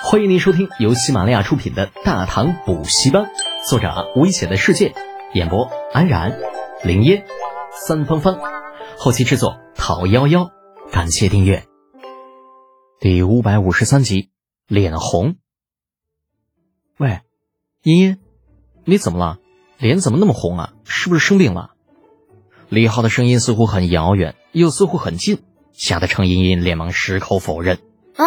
欢迎您收听由喜马拉雅出品的《大唐补习班》，作者危险的世界，演播安然、林烟、三芳芳，后期制作陶幺幺。感谢订阅。第五百五十三集，脸红。喂，茵茵，你怎么了？脸怎么那么红啊？是不是生病了？李浩的声音似乎很遥远，又似乎很近，吓得程茵茵连忙矢口否认。啊，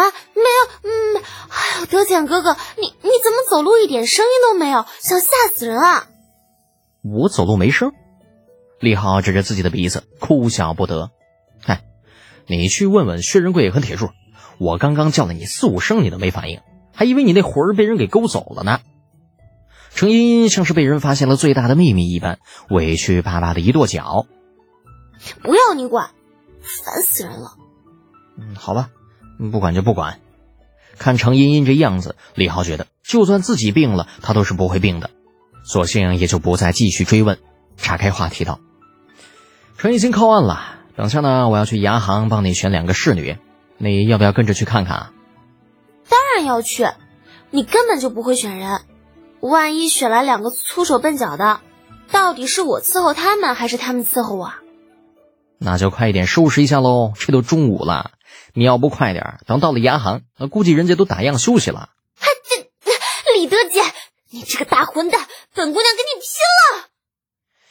德简哥哥，你你怎么走路一点声音都没有，想吓死人啊！我走路没声。李浩指着自己的鼻子，哭笑不得。嗨，你去问问薛仁贵和铁柱，我刚刚叫了你四五声，你都没反应，还以为你那魂儿被人给勾走了呢。程茵茵像是被人发现了最大的秘密一般，委屈巴巴的一跺脚。不要你管，烦死人了。嗯，好吧。不管就不管，看程茵茵这样子，李浩觉得就算自己病了，她都是不会病的，索性也就不再继续追问，岔开话题道：“程已经靠岸了，等下呢，我要去牙行帮你选两个侍女，你要不要跟着去看看啊？”“当然要去，你根本就不会选人，万一选来两个粗手笨脚的，到底是我伺候他们，还是他们伺候我？”“那就快一点收拾一下喽，这都中午了。”你要不快点，等到了牙行，那估计人家都打烊休息了。还这李德姐，你这个大混蛋，本姑娘跟你拼了！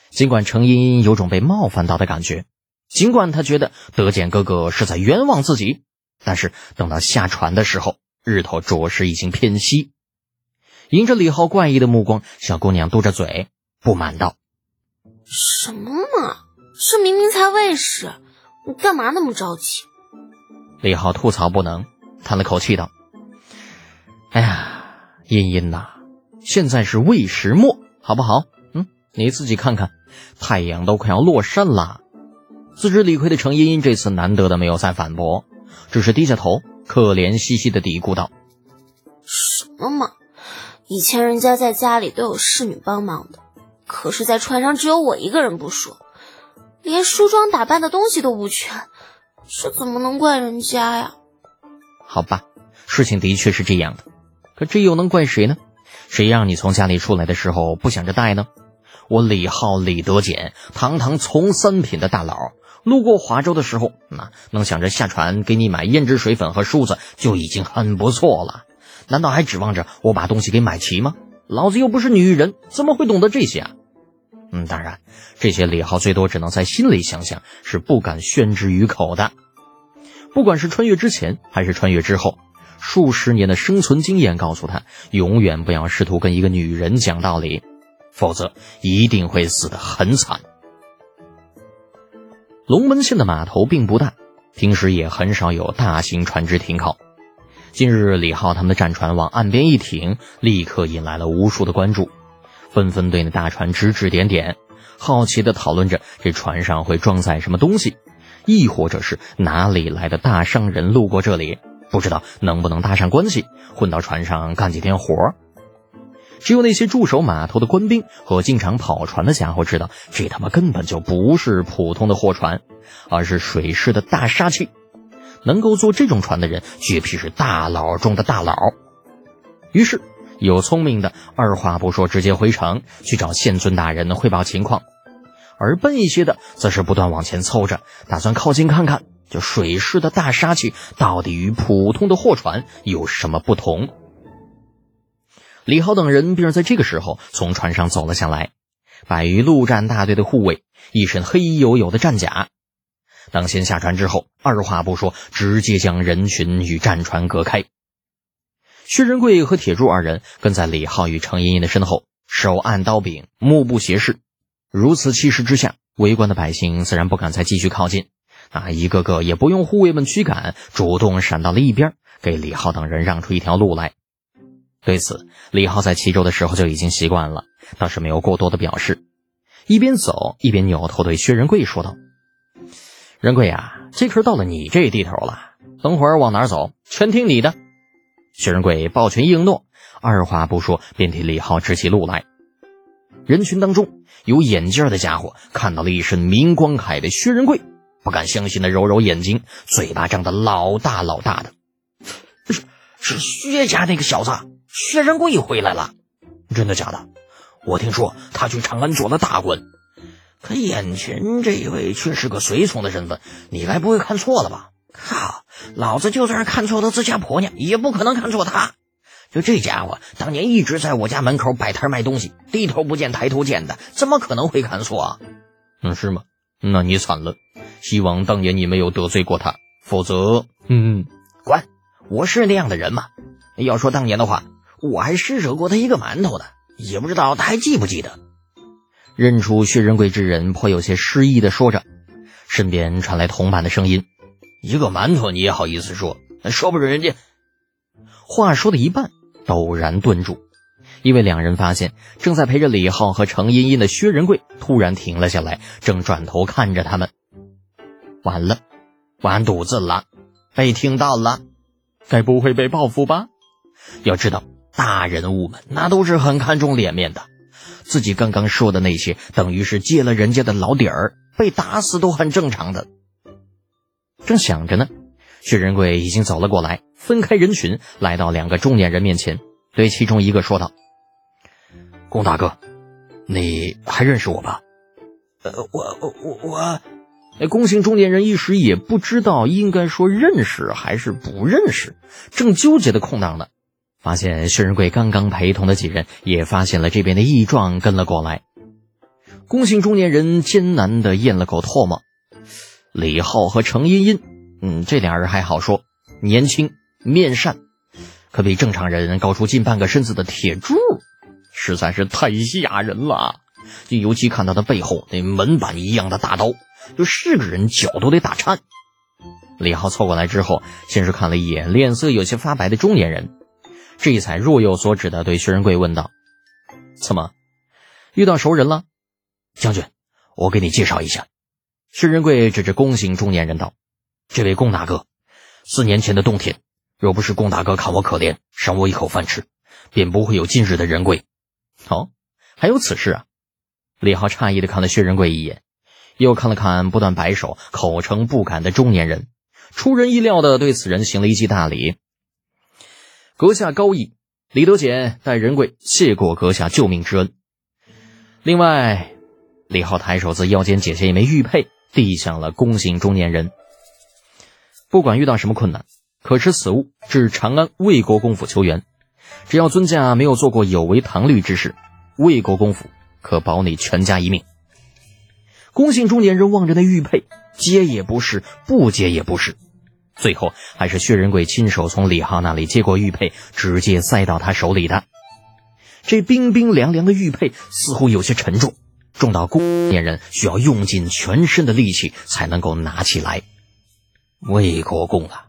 尽管程茵茵有种被冒犯到的感觉，尽管她觉得德简哥哥是在冤枉自己，但是等到下船的时候，日头着实已经偏西。迎着李浩怪异的目光，小姑娘嘟着嘴，不满道：“什么嘛，这明明才未时，你干嘛那么着急？”李浩吐槽不能，叹了口气道：“哎呀，茵茵呐，现在是未时末，好不好？嗯，你自己看看，太阳都快要落山了。”自知理亏的程茵茵这次难得的没有再反驳，只是低下头，可怜兮兮的嘀咕道：“什么嘛，以前人家在家里都有侍女帮忙的，可是，在船上只有我一个人不说，连梳妆打扮的东西都不全。”这怎么能怪人家呀？好吧，事情的确是这样的，可这又能怪谁呢？谁让你从家里出来的时候不想着带呢？我李浩李德简，堂堂从三品的大佬，路过华州的时候，那能想着下船给你买胭脂水粉和梳子就已经很不错了，难道还指望着我把东西给买齐吗？老子又不是女人，怎么会懂得这些啊？嗯，当然，这些李浩最多只能在心里想想，是不敢宣之于口的。不管是穿越之前还是穿越之后，数十年的生存经验告诉他，永远不要试图跟一个女人讲道理，否则一定会死得很惨。龙门县的码头并不大，平时也很少有大型船只停靠。今日李浩他们的战船往岸边一停，立刻引来了无数的关注。纷纷对那大船指指点点，好奇地讨论着这船上会装载什么东西，亦或者是哪里来的大商人路过这里，不知道能不能搭上关系，混到船上干几天活。只有那些驻守码头的官兵和经常跑船的家伙知道，这他妈根本就不是普通的货船，而是水师的大杀器。能够坐这种船的人，绝皮是大佬中的大佬。于是。有聪明的，二话不说直接回城去找县尊大人汇报情况；而笨一些的，则是不断往前凑着，打算靠近看看，这水师的大杀器到底与普通的货船有什么不同。李浩等人便是在这个时候从船上走了下来，摆于陆战大队的护卫，一身黑黝黝的战甲。当先下船之后，二话不说，直接将人群与战船隔开。薛仁贵和铁柱二人跟在李浩与程茵茵的身后，手按刀柄，目不斜视。如此气势之下，围观的百姓自然不敢再继续靠近。啊，一个个也不用护卫们驱赶，主动闪到了一边，给李浩等人让出一条路来。对此，李浩在齐州的时候就已经习惯了，倒是没有过多的表示。一边走一边扭头对薛仁贵说道：“仁贵呀，这可是到了你这地头了，等会儿往哪走，全听你的。”薛仁贵抱拳应诺，二话不说便替李浩指起路来。人群当中有眼镜的家伙看到了一身明光铠的薛仁贵，不敢相信的揉揉眼睛，嘴巴张得老大老大的。是薛家那个小子薛仁贵回来了。真的假的？我听说他去长安做了大官，可眼前这位却是个随从的身份，你该不会看错了吧？靠，老子就算是看错了自家婆娘，也不可能看错他。就这家伙，当年一直在我家门口摆摊卖东西，低头不见抬头见的，怎么可能会看错啊？嗯，是吗？那你惨了。希望当年你没有得罪过他，否则……嗯，管，我是那样的人吗？要说当年的话，我还施舍过他一个馒头呢，也不知道他还记不记得。认出薛仁贵之人，颇有些失意的说着，身边传来同伴的声音：“一个馒头你也好意思说？说不准人家……”话说的一半。陡然顿住，因为两人发现正在陪着李浩和程茵茵的薛仁贵突然停了下来，正转头看着他们。完了，完犊子了，被听到了，该不会被报复吧？要知道，大人物们那都是很看重脸面的，自己刚刚说的那些，等于是借了人家的老底儿，被打死都很正常的。正想着呢。薛仁贵已经走了过来，分开人群，来到两个中年人面前，对其中一个说道：“龚大哥，你还认识我吧？”“呃，我我我我……”那龚姓中年人一时也不知道应该说认识还是不认识，正纠结的空档呢，发现薛仁贵刚刚陪同的几人也发现了这边的异状，跟了过来。龚姓中年人艰难的咽了口唾沫，李浩和程茵茵。嗯，这俩人还好说，年轻面善，可比正常人高出近半个身子的铁柱，实在是太吓人了。就尤其看到他背后那门板一样的大刀，就是个人脚都得打颤。李浩凑过来之后，先是看了一眼脸色有些发白的中年人，这才若有所指的对薛仁贵问道：“怎么，遇到熟人了？将军，我给你介绍一下。”薛仁贵指着弓形中年人道。这位龚大哥，四年前的冬天，若不是龚大哥看我可怜，赏我一口饭吃，便不会有今日的仁贵。哦，还有此事啊！李浩诧异的看了薛仁贵一眼，又看了看不断摆手、口称不敢的中年人，出人意料的对此人行了一记大礼。阁下高义，李德简代仁贵谢过阁下救命之恩。另外，李浩抬手自腰间解下一枚玉佩，递向了弓形中年人。不管遇到什么困难，可持此物至长安魏国公府求援。只要尊驾没有做过有违唐律之事，魏国公府可保你全家一命。公姓中年人望着那玉佩，接也不是，不接也不是，最后还是薛仁贵亲手从李浩那里接过玉佩，直接塞到他手里的。这冰冰凉凉的玉佩似乎有些沉重，重到中年人需要用尽全身的力气才能够拿起来。魏国公啊，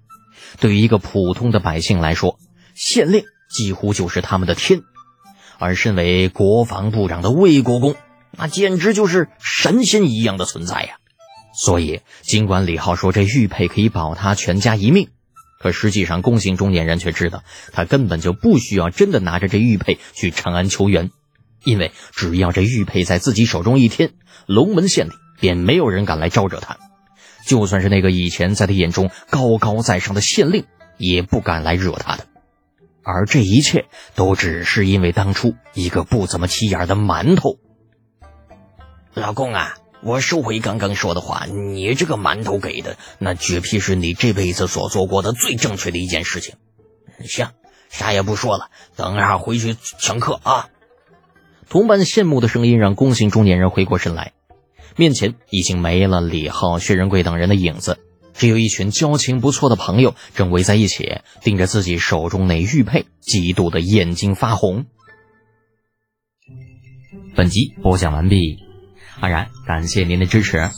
对于一个普通的百姓来说，县令几乎就是他们的天，而身为国防部长的魏国公，那简直就是神仙一样的存在呀。所以，尽管李浩说这玉佩可以保他全家一命，可实际上，宫刑中年人却知道，他根本就不需要真的拿着这玉佩去长安求援，因为只要这玉佩在自己手中一天，龙门县里便没有人敢来招惹他。就算是那个以前在他眼中高高在上的县令，也不敢来惹他的。而这一切都只是因为当初一个不怎么起眼的馒头。老公啊，我收回刚刚说的话，你这个馒头给的，那绝批是你这辈子所做过的最正确的一件事情。行，啥也不说了，等下回去请客啊。同伴羡慕的声音让宫姓中年人回过神来。面前已经没了李浩、薛仁贵等人的影子，只有一群交情不错的朋友正围在一起，盯着自己手中那玉佩，嫉妒的眼睛发红。本集播讲完毕，安然感谢您的支持。